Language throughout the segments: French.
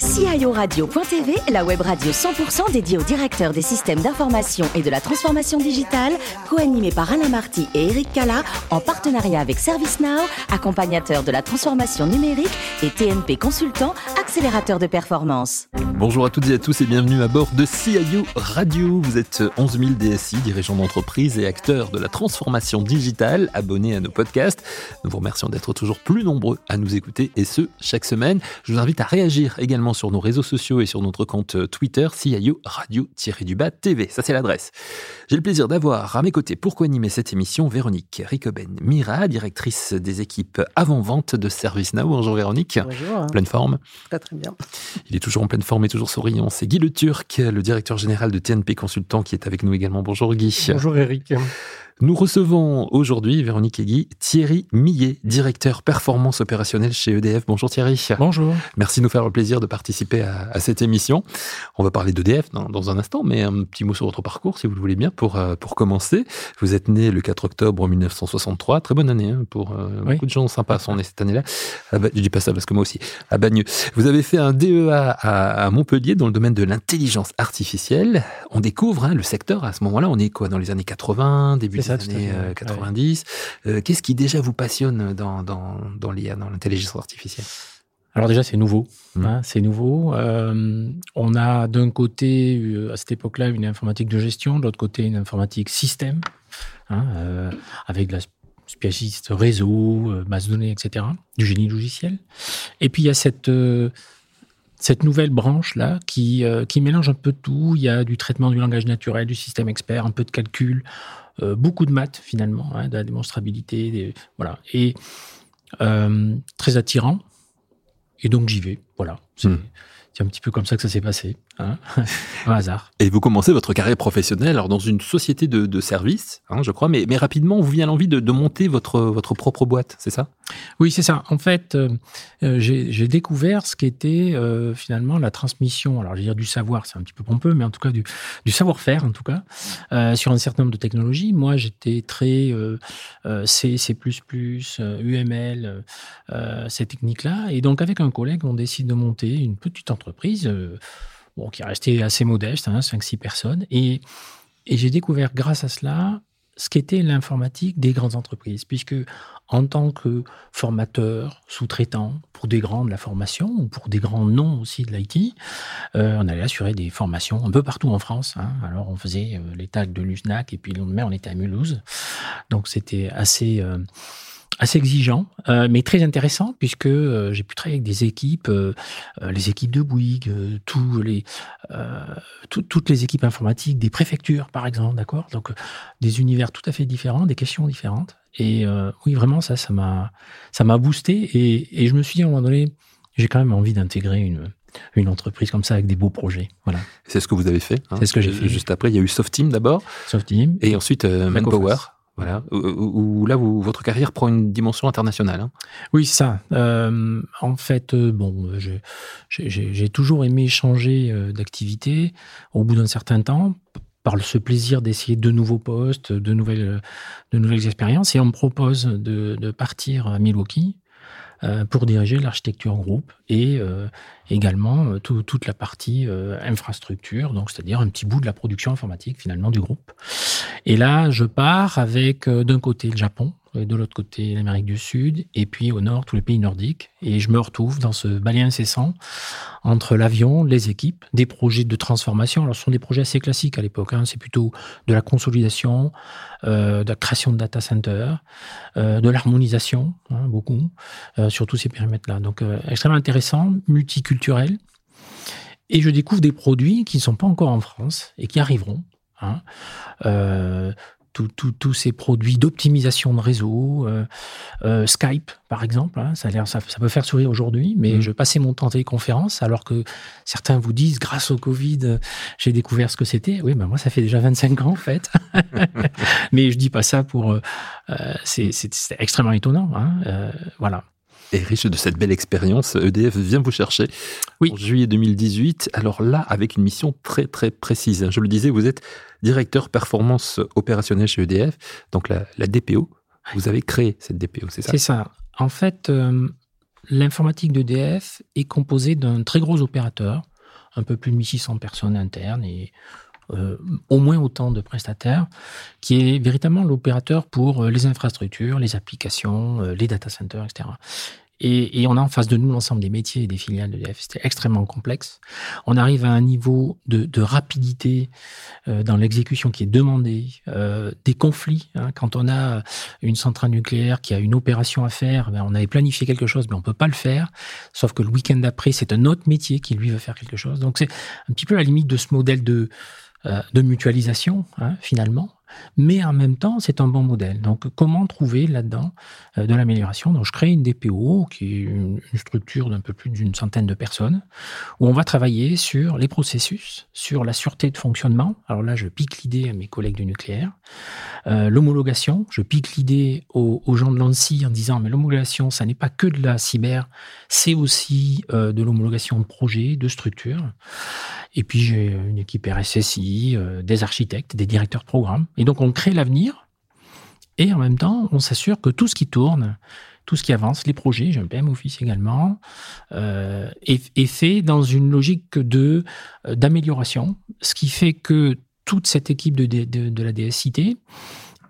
guys. CIORadio.tv, la web radio 100% dédiée aux directeurs des systèmes d'information et de la transformation digitale, co-animée par Alain Marty et Eric Cala, en partenariat avec ServiceNow, accompagnateur de la transformation numérique et TNP Consultant, accélérateur de performance. Bonjour à toutes et à tous et bienvenue à bord de CIO Radio. Vous êtes 11 000 DSI, dirigeants d'entreprise et acteurs de la transformation digitale, abonnés à nos podcasts. Nous vous remercions d'être toujours plus nombreux à nous écouter et ce, chaque semaine. Je vous invite à réagir également sur nos réseaux sociaux et sur notre compte euh, Twitter, CIO Radio-du-Bas TV. Ça, c'est l'adresse. J'ai le plaisir d'avoir à mes côtés, pour co-animer cette émission, Véronique Ricoben Mira, directrice des équipes avant-vente de ServiceNow. Bonjour Véronique. Bonjour. Pleine forme. Très très bien. Il est toujours en pleine forme et toujours souriant. C'est Guy Le Turc, le directeur général de TNP Consultant, qui est avec nous également. Bonjour Guy. Bonjour Eric. Nous recevons aujourd'hui, Véronique et Guy, Thierry Millet, directeur performance opérationnelle chez EDF. Bonjour Thierry. Bonjour. Merci de nous faire le plaisir de participer à, cette émission. On va parler d'EDF dans, dans, un instant, mais un petit mot sur votre parcours, si vous le voulez bien, pour, euh, pour commencer. Vous êtes né le 4 octobre 1963. Très bonne année hein, pour euh, beaucoup de gens sympas sont nés cette année-là. Ah bah, je dis pas ça parce que moi aussi, à Bagneux. Vous avez fait un DEA à, Montpellier dans le domaine de l'intelligence artificielle. On découvre hein, le secteur à ce moment-là. On est quoi dans les années 80, début années 90. Euh, euh, qu'est-ce qui déjà vous passionne dans, dans, dans l'IA, dans l'intelligence artificielle? Alors déjà, c'est nouveau. Mmh. Hein, c'est nouveau. Euh, on a d'un côté, à cette époque-là, une informatique de gestion, de l'autre côté, une informatique système, hein, avec de la spécialiste réseau, base de données, etc., du génie logiciel. Et puis, il y a cette cette nouvelle branche-là qui, qui mélange un peu tout. Il y a du traitement du langage naturel, du système expert, un peu de calcul, euh, beaucoup de maths finalement, hein, de la démonstrabilité, voilà, et euh, très attirant. Et donc j'y vais, voilà. C'est hmm. un petit peu comme ça que ça s'est passé. Hein un hasard. Et vous commencez votre carrière professionnelle alors dans une société de, de services, hein, je crois, mais, mais rapidement, vous vient l'envie de, de, monter votre, votre propre boîte, c'est ça? Oui, c'est ça. En fait, euh, euh j'ai découvert ce qu'était euh, finalement la transmission, alors je veux dire du savoir, c'est un petit peu pompeux, mais en tout cas du, du savoir-faire, en tout cas, euh, sur un certain nombre de technologies. Moi, j'étais très C, C++, UML, ces techniques-là. Et donc, avec un collègue, on décide de monter une petite entreprise qui est resté assez modeste, hein, 5-6 personnes. Et, et j'ai découvert grâce à cela ce qu'était l'informatique des grandes entreprises, puisque en tant que formateur, sous-traitant pour des grands de la formation ou pour des grands noms aussi de l'IT, euh, on allait assurer des formations un peu partout en France. Hein. Alors on faisait euh, les tags de l'USNAC et puis le lendemain on était à Mulhouse. Donc c'était assez... Euh, assez exigeant, euh, mais très intéressant puisque euh, j'ai pu travailler avec des équipes, euh, les équipes de Bouygues, tous les, toutes les équipes informatiques des préfectures, par exemple, d'accord? Donc des univers tout à fait différents, des questions différentes. Et oui, vraiment, ça, ça m'a, ça m'a boosté. Et, et, je me suis dit à un moment donné, j'ai quand même envie d'intégrer une, une entreprise comme ça avec des beaux projets. Voilà. C'est ce que vous avez fait. Hein. C'est ce que j'ai fait. Juste après, il y a eu Softeam d'abord. Softeam. Et ensuite Manpower. Voilà, où, là, votre carrière prend une dimension internationale. Hein. Oui, ça. Euh, en fait, euh, bon, j'ai toujours aimé changer euh, d'activité au bout d'un certain temps par ce plaisir d'essayer de nouveaux postes, de nouvelles, de nouvelles expériences. Et on me propose de, partir à Milwaukee pour diriger l'architecture groupe et également toute la partie infrastructure, donc c'est-à-dire un petit bout de la production informatique finalement du groupe. Et là, je pars avec d'un côté le Japon, de l'autre côté l'Amérique du Sud, et puis au nord tous les pays nordiques. Et je me retrouve dans ce balai incessant entre l'avion, les équipes, des projets de transformation. Alors ce sont des projets assez classiques à l'époque, hein. c'est plutôt de la consolidation, euh, de la création de data centers, euh, de l'harmonisation, hein, beaucoup, euh, sur tous ces périmètres-là. Donc extrêmement intéressant, multiculturel. Et je découvre des produits qui ne sont pas encore en France et qui arriveront. Hein tous ces produits d'optimisation de réseau, euh, euh, Skype par exemple, hein, ça, ça, ça, peut faire sourire aujourd'hui, mais mmh. je passais mon temps en téléconférence alors que certains vous disent grâce au Covid, j'ai découvert ce que c'était. Oui, ben moi ça fait déjà 25 ans en fait, mais je dis pas ça pour. Euh, c'est extrêmement étonnant, hein, voilà et riche de cette belle expérience, EDF vient vous chercher oui. en juillet 2018. Alors là, avec une mission très très précise. Je le disais, vous êtes directeur performance opérationnelle chez EDF, donc la, DPO. Vous avez créé cette DPO, c'est ça? C'est ça. En fait, euh, l'informatique d'EDF est composée d'un très gros opérateur, un peu plus de 1600 personnes internes et euh, au moins autant de prestataires, qui est véritablement l'opérateur pour euh, les infrastructures, les applications, euh, les data centers, etc. Et, on a en face de nous l'ensemble des métiers et des filiales de l'EDF. C'était extrêmement complexe. On arrive à un niveau de, rapidité dans l'exécution qui est demandé, des conflits. Hein. Quand on a une centrale nucléaire qui a une opération à faire, ben, on avait planifié quelque chose, mais on peut pas le faire. Sauf que le week-end d'après, c'est un autre métier qui lui veut faire quelque chose. Donc c'est un petit peu la limite de ce modèle de euh, de mutualisation, hein, finalement, mais en même temps, c'est un bon modèle. Donc, comment trouver là-dedans euh, de l'amélioration? Donc, je crée une DPO, qui est une, structure d'un peu plus d'une centaine de personnes, où on va travailler sur les processus, sur la sûreté de fonctionnement. Alors là, je pique l'idée à mes collègues du nucléaire. Euh, l'homologation, je pique l'idée aux, gens de l'ANSI en disant, mais l'homologation, ça n'est pas que de la cyber, c'est aussi euh, de l'homologation de projet, de structure. Et puis, j'ai une équipe RSSI, des architectes, des directeurs de programme. Et donc, on crée l'avenir et en même temps, on s'assure que tout ce qui tourne, tout ce qui avance, les projets, j'ai un PM Office également, euh, est, fait dans une logique de euh, d'amélioration, ce qui fait que toute cette équipe de, de, la DSIT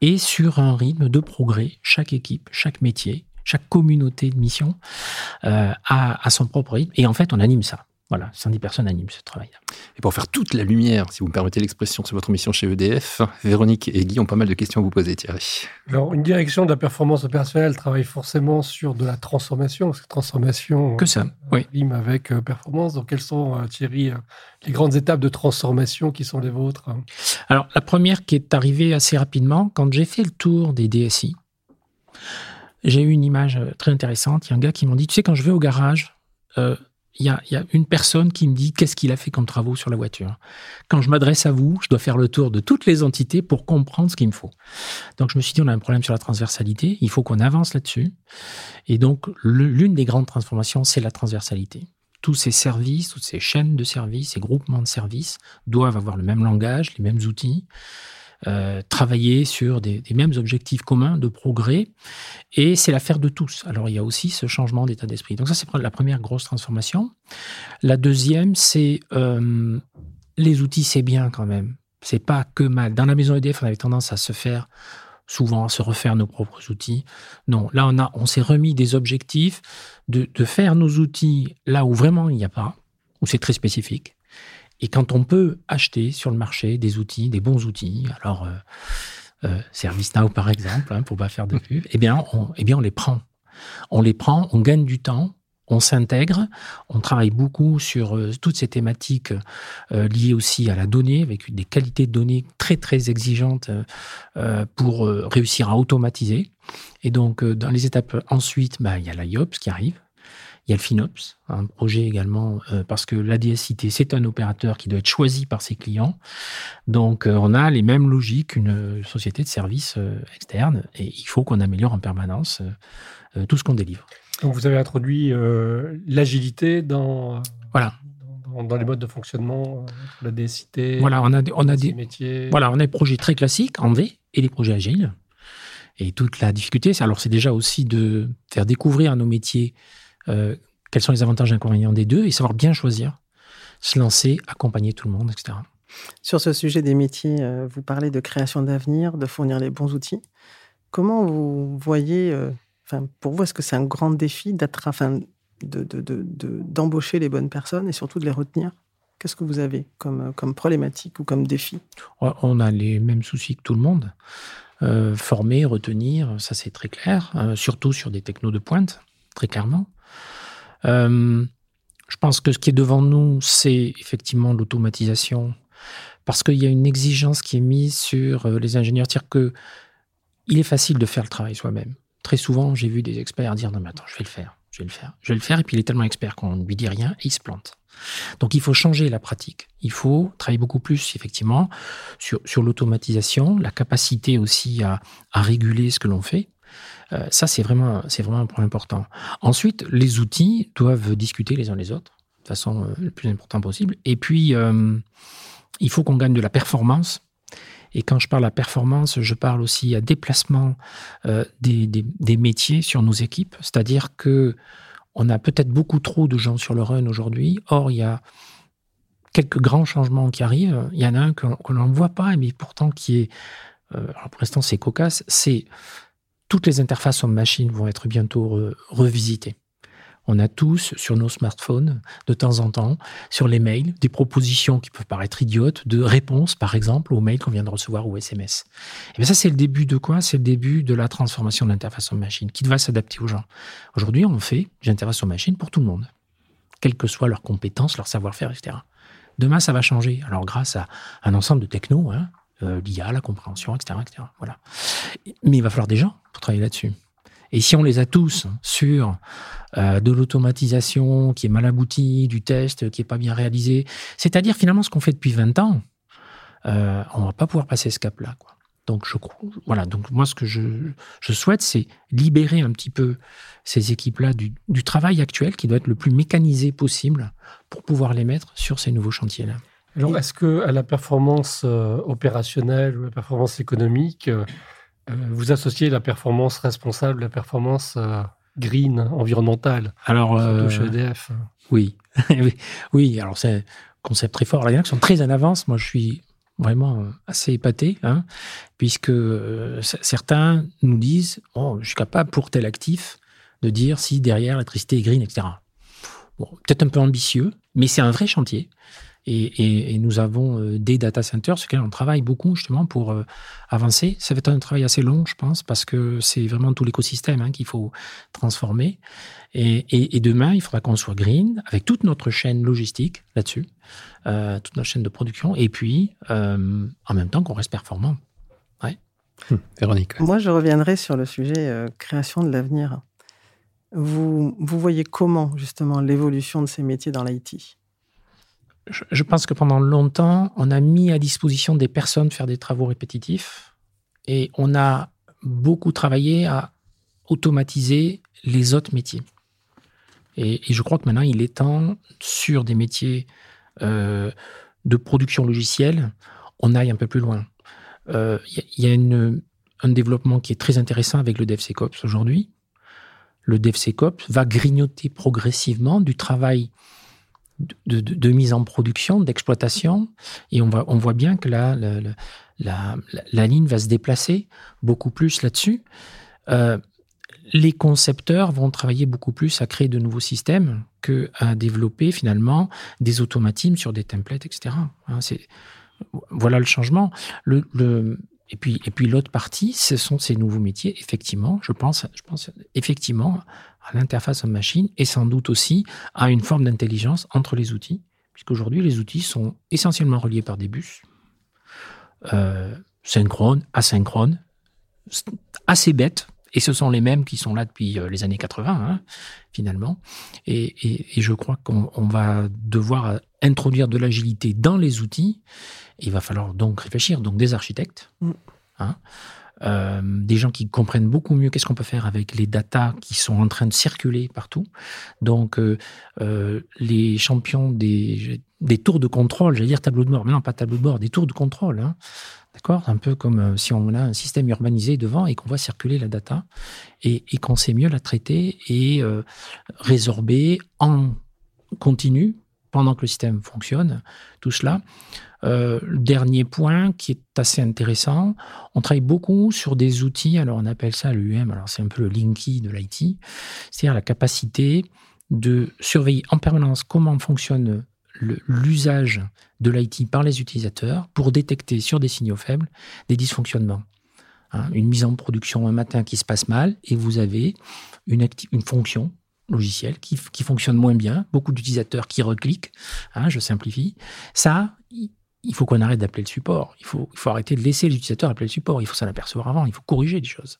est sur un rythme de progrès. Chaque équipe, chaque métier, chaque communauté de mission euh, a son propre rythme. Et en fait, on anime ça. Voilà, 110 personnes animent ce travail. Et pour faire toute la lumière, si vous me permettez l'expression, sur votre mission chez EDF, Véronique et Guy ont pas mal de questions à vous poser, Thierry. Alors, une direction de la performance opérationnelle travaille forcément sur de la transformation, parce que transformation que ça, euh, oui. rime avec euh, performance. Donc, quelles sont, euh, Thierry, les grandes étapes de transformation qui sont les vôtres Alors, la première qui est arrivée assez rapidement, quand j'ai fait le tour des DSI, j'ai eu une image très intéressante. Il y a un gars qui m'a dit, tu sais, quand je vais au garage, il y, a, une personne qui me dit qu'est-ce qu'il a fait comme travaux sur la voiture. Quand je m'adresse à vous, je dois faire le tour de toutes les entités pour comprendre ce qu'il me faut. Donc je me suis dit, on a un problème sur la transversalité, il faut qu'on avance là-dessus. Et donc l'une des grandes transformations, c'est la transversalité. Tous ces services, toutes ces chaînes de services, ces groupements de services doivent avoir le même langage, les mêmes outils. Euh, travailler sur des, mêmes objectifs communs de progrès. Et c'est l'affaire de tous. Alors il y a aussi ce changement d'état d'esprit. Donc ça, c'est la première grosse transformation. La deuxième, c'est euh, les outils, c'est bien quand même. C'est pas que mal. Dans la maison EDF, on avait tendance à se faire souvent à se refaire nos propres outils. Non, là on on s'est remis des objectifs de, de faire nos outils là où vraiment il n'y a pas, où c'est très spécifique. Et quand on peut acheter sur le marché des outils, des bons outils, alors euh, euh, ServiceNow par exemple, hein, pour pas faire de pub, eh bien, on, eh bien on les prend. On les prend, on gagne du temps, on s'intègre, on travaille beaucoup sur euh, toutes ces thématiques liées aussi à la donnée, avec des qualités de données très très exigeantes pour réussir à automatiser. Et donc, dans les étapes ensuite, bah, il y a l'IOPS qui arrive, il y a le FinOps, un projet également, euh, parce que la DSIT, c'est un opérateur qui doit être choisi par ses clients. Donc, euh, on a les mêmes logiques qu'une société de services euh, externe et il faut qu'on améliore en permanence tout ce qu'on délivre. Donc, vous avez introduit l'agilité dans, voilà. Dans, les modes de fonctionnement la DSIT. Voilà, on a, on a des métiers. Voilà, on a des projets très classiques en V et des projets agiles. Et toute la difficulté, alors c'est déjà aussi de faire découvrir à nos métiers euh, quels sont les avantages et inconvénients des deux et savoir bien choisir, se lancer, accompagner tout le monde, etc. Sur ce sujet des métiers, euh, vous parlez de création d'avenir, de fournir les bons outils. Comment vous voyez, euh, pour vous, est-ce que c'est un grand défi d'être, enfin, d'embaucher les bonnes personnes et surtout de les retenir? Qu'est-ce que vous avez comme, comme problématique ou comme défi? On a les mêmes soucis que tout le monde. former, retenir, ça c'est très clair, surtout sur des technos de pointe, très clairement. Euh, je pense que ce qui est devant nous, c'est effectivement l'automatisation, parce qu'il y a une exigence qui est mise sur euh, les ingénieurs, c'est-à-dire que il est facile de faire le travail soi-même. Très souvent, j'ai vu des experts dire non mais attends, je vais le faire, je vais le faire, je vais le faire, et puis il est tellement expert qu'on ne lui dit rien et il se plante. Donc il faut changer la pratique. Il faut travailler beaucoup plus effectivement sur, l'automatisation, la capacité aussi à réguler ce que l'on fait. Euh, ça, c'est vraiment, c'est vraiment un point important. Ensuite, les outils doivent discuter les uns les autres de façon euh, le plus importante possible. Et puis, euh, il faut qu'on gagne de la performance. Et quand je parle à performance, je parle aussi à déplacement des, des, métiers sur nos équipes. C'est-à-dire que on a peut-être beaucoup trop de gens sur le run aujourd'hui. Or, il y a quelques grands changements qui arrivent. Il y en a un qu'on n'en voit pas, mais pourtant qui est, euh, pour l'instant c'est cocasse, c'est toutes les interfaces homme-machine vont être bientôt revisitées. On a tous sur nos smartphones, de temps en temps, sur les mails, des propositions qui peuvent paraître idiotes, de réponses, par exemple, aux mails qu'on vient de recevoir ou SMS. Et bien ça, c'est le début de quoi? C'est le début de la transformation de l'interface homme-machine qui va s'adapter aux gens. Aujourd'hui, on fait des interfaces homme-machine pour tout le monde, quelles que soient leurs compétences, leur savoir-faire, etc. Demain, ça va changer. Alors, grâce à un ensemble de technos, hein, euh, l'IA, la compréhension, etc., etc. Voilà. Mais il va falloir des gens pour travailler là-dessus. Et si on les a tous sur euh, de l'automatisation qui est mal aboutie, du test qui est pas bien réalisé, c'est-à-dire finalement ce qu'on fait depuis 20 ans, euh, on va pas pouvoir passer ce cap-là. Donc je voilà. Donc moi ce que je, souhaite, c'est libérer un petit peu ces équipes-là du, travail actuel qui doit être le plus mécanisé possible pour pouvoir les mettre sur ces nouveaux chantiers-là. Alors est-ce que à la performance euh, opérationnelle ou la performance économique euh, vous associez la performance responsable, la performance euh, green, environnementale? Alors, euh, chez EDF. Oui, oui. Alors c'est un concept très fort. A qui sont très en avance. Moi, je suis vraiment assez épaté, hein, puisque certains nous disent oh, je suis capable pour tel actif de dire si derrière l'électricité est green, etc. Bon, peut-être un peu ambitieux, mais c'est un vrai chantier. Et, nous avons euh, des data centers sur lesquels on travaille beaucoup justement pour euh, avancer. Ça va être un travail assez long, je pense, parce que c'est vraiment tout l'écosystème hein, qu'il faut transformer. Et, demain, il faudra qu'on soit green avec toute notre chaîne logistique là-dessus, euh, toute notre chaîne de production, et puis en même temps qu'on reste performant. Ouais. Hum, Véronique. Moi, je reviendrai sur le sujet création de l'avenir. Vous, vous voyez comment justement l'évolution de ces métiers dans l'IT je pense que pendant longtemps, on a mis à disposition des personnes faire des travaux répétitifs et on a beaucoup travaillé à automatiser les autres métiers. Et, je crois que maintenant, il est temps, sur des métiers euh, de production logicielle, on aille un peu plus loin. Il euh, y, a un développement qui est très intéressant avec le DevSecOps aujourd'hui. Le DevSecOps va grignoter progressivement du travail de, mise en production, d'exploitation, et on, on voit bien que là, la, la, ligne va se déplacer beaucoup plus là-dessus. Euh, les concepteurs vont travailler beaucoup plus à créer de nouveaux systèmes qu'à développer finalement des automatismes sur des templates, etc. Hein, voilà le changement. Le, et puis, et puis l'autre partie, ce sont ces nouveaux métiers. Effectivement, je pense, je pense effectivement à l'interface homme-machine et sans doute aussi à une forme d'intelligence entre les outils, puisqu'aujourd'hui les outils sont essentiellement reliés par des bus, euh, synchrones, asynchrones, assez bêtes, et ce sont les mêmes qui sont là depuis euh, les années 80, hein, finalement. Et, je crois qu'on va devoir introduire de l'agilité dans les outils. Il va falloir donc réfléchir. Donc des architectes, mm. hein, euh, des gens qui comprennent beaucoup mieux qu'est-ce qu'on peut faire avec les datas qui sont en train de circuler partout. Donc, euh, euh, les champions des, des tours de contrôle, j'allais dire tableau de bord, mais non, pas tableau de bord, des tours de contrôle. Hein. D'accord Un peu comme si on a un système urbanisé devant et qu'on voit circuler la data et, et qu'on sait mieux la traiter et résorber en continu pendant que le système fonctionne. Tout cela. Euh, dernier point qui est assez intéressant, on travaille beaucoup sur des outils, alors on appelle ça l'UM, alors c'est un peu le Linky de l'IT, c'est-à-dire la capacité de surveiller en permanence comment fonctionne l'usage de l'IT par les utilisateurs pour détecter sur des signaux faibles des dysfonctionnements. Hein, une mise en production un matin qui se passe mal et vous avez une, une fonction logicielle qui, qui, fonctionne moins bien, beaucoup d'utilisateurs qui recliquent, hein, je simplifie. Ça, il faut qu'on arrête d'appeler le support. Il faut, il faut arrêter de laisser l'utilisateur appeler le support. Il faut s'en apercevoir avant. Il faut corriger des choses.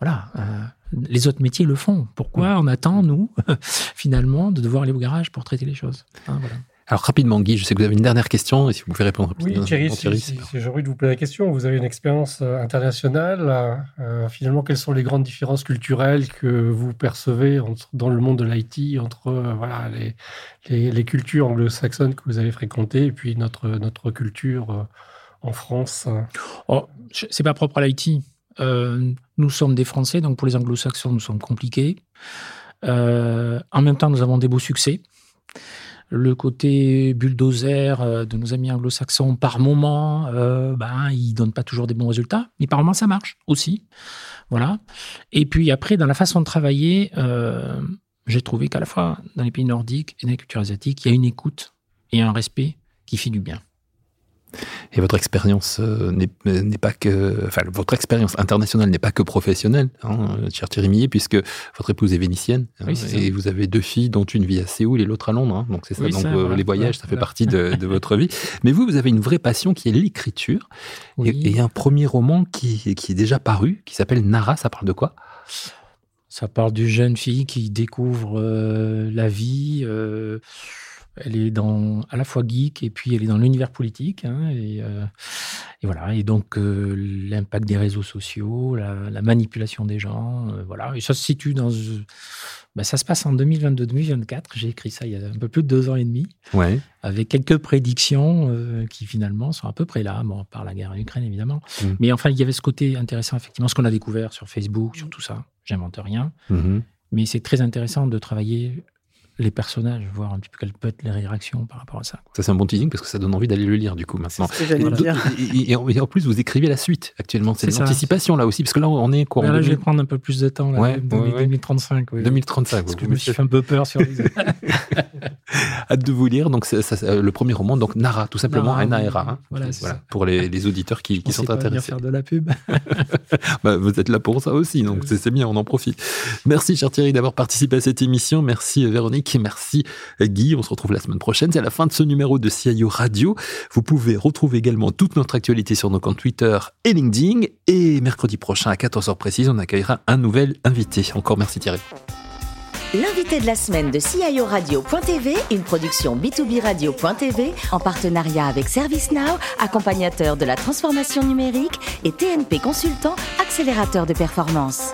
Voilà. Euh, les autres métiers le font. Pourquoi on attend, nous, finalement, de devoir aller au garage pour traiter les choses hein, voilà. Alors rapidement, Guy, je sais que vous avez une dernière question, et si vous pouvez répondre rapidement. Oui, Thierry, si, j'ai envie de vous poser la question, vous avez une expérience euh, internationale. Euh, finalement, quelles sont les grandes différences culturelles que vous percevez entre, dans le monde de l'IT entre euh, voilà, les, les, cultures anglo-saxonnes que vous avez fréquentées et puis notre, notre culture en France oh, C'est pas propre à l'IT. nous sommes des Français, donc pour les anglo-saxons, nous sommes compliqués. en même temps, nous avons des beaux succès le côté bulldozer euh, de nos amis anglo-saxons, par moment, euh, ben, ils donnent pas toujours des bons résultats, mais par moment, ça marche aussi. Voilà. Et puis après, dans la façon de travailler, euh, j'ai trouvé qu'à la fois dans les pays nordiques et dans les cultures asiatiques, il y a une écoute et un respect qui fait du bien. Et votre expérience euh, n'est pas que, enfin, votre expérience internationale n'est pas que professionnelle, hein, cher Thierry puisque votre épouse est vénitienne hein, et vous avez deux filles, dont une vit à Séoul et l'autre à Londres. Hein, donc c'est ça. donc euh, les voyages, ça fait partie de, votre vie. Mais vous, vous avez une vraie passion qui est l'écriture. Et, un premier roman qui, qui est déjà paru, qui s'appelle Nara. Ça parle de quoi? Ça parle d'une jeune fille qui découvre euh, la vie. Elle est dans à la fois geek et puis elle est dans l'univers politique. Hein, euh, et, voilà. Et donc euh, l'impact des réseaux sociaux, la, manipulation des gens, euh, voilà. Et ça se situe dans. Ben, ça se passe en 2022-2024. J'ai écrit ça il y a un peu plus de deux ans et demi. Ouais. Avec quelques prédictions qui finalement sont à peu près là, bon, par la guerre en Ukraine évidemment. Mmh. Mais enfin, il y avait ce côté intéressant, effectivement, ce qu'on a découvert sur Facebook, sur tout ça. J'invente rien. Mmh. Mais c'est très intéressant de travailler les personnages, voir un petit peu quelles peuvent être les réactions par rapport à ça. Ça, c'est un bon teasing parce que ça donne envie d'aller le lire, du coup, maintenant. Ce que et, et, en plus, vous écrivez la suite actuellement. C'est l'anticipation, là aussi, parce que là, on est quoi Là, je vais prendre un peu plus de temps, là, ouais, 2035. Oui. 2035, Parce que je me suis fait un peu peur sur les. Hâte de vous lire. Donc, le premier roman, donc Nara, tout simplement, N-A-R-A. Hein. voilà, pour les, les, auditeurs qui, qui sont intéressés. faire de la pub. bah, vous êtes là pour ça aussi, donc c'est bien, on en profite. Merci, cher Thierry, d'avoir participé à cette émission. Merci, Véronique. Merci Guy. On se retrouve la semaine prochaine. C'est la fin de ce numéro de CIO Radio. Vous pouvez retrouver également toute notre actualité sur nos comptes Twitter et LinkedIn. Et mercredi prochain à 14h précise, on accueillera un nouvel invité. Encore merci Thierry. L'invité de la semaine de CIO Radio.tv, une production B2B Radio.tv en partenariat avec ServiceNow, accompagnateur de la transformation numérique et TNP Consultant, accélérateur de performance.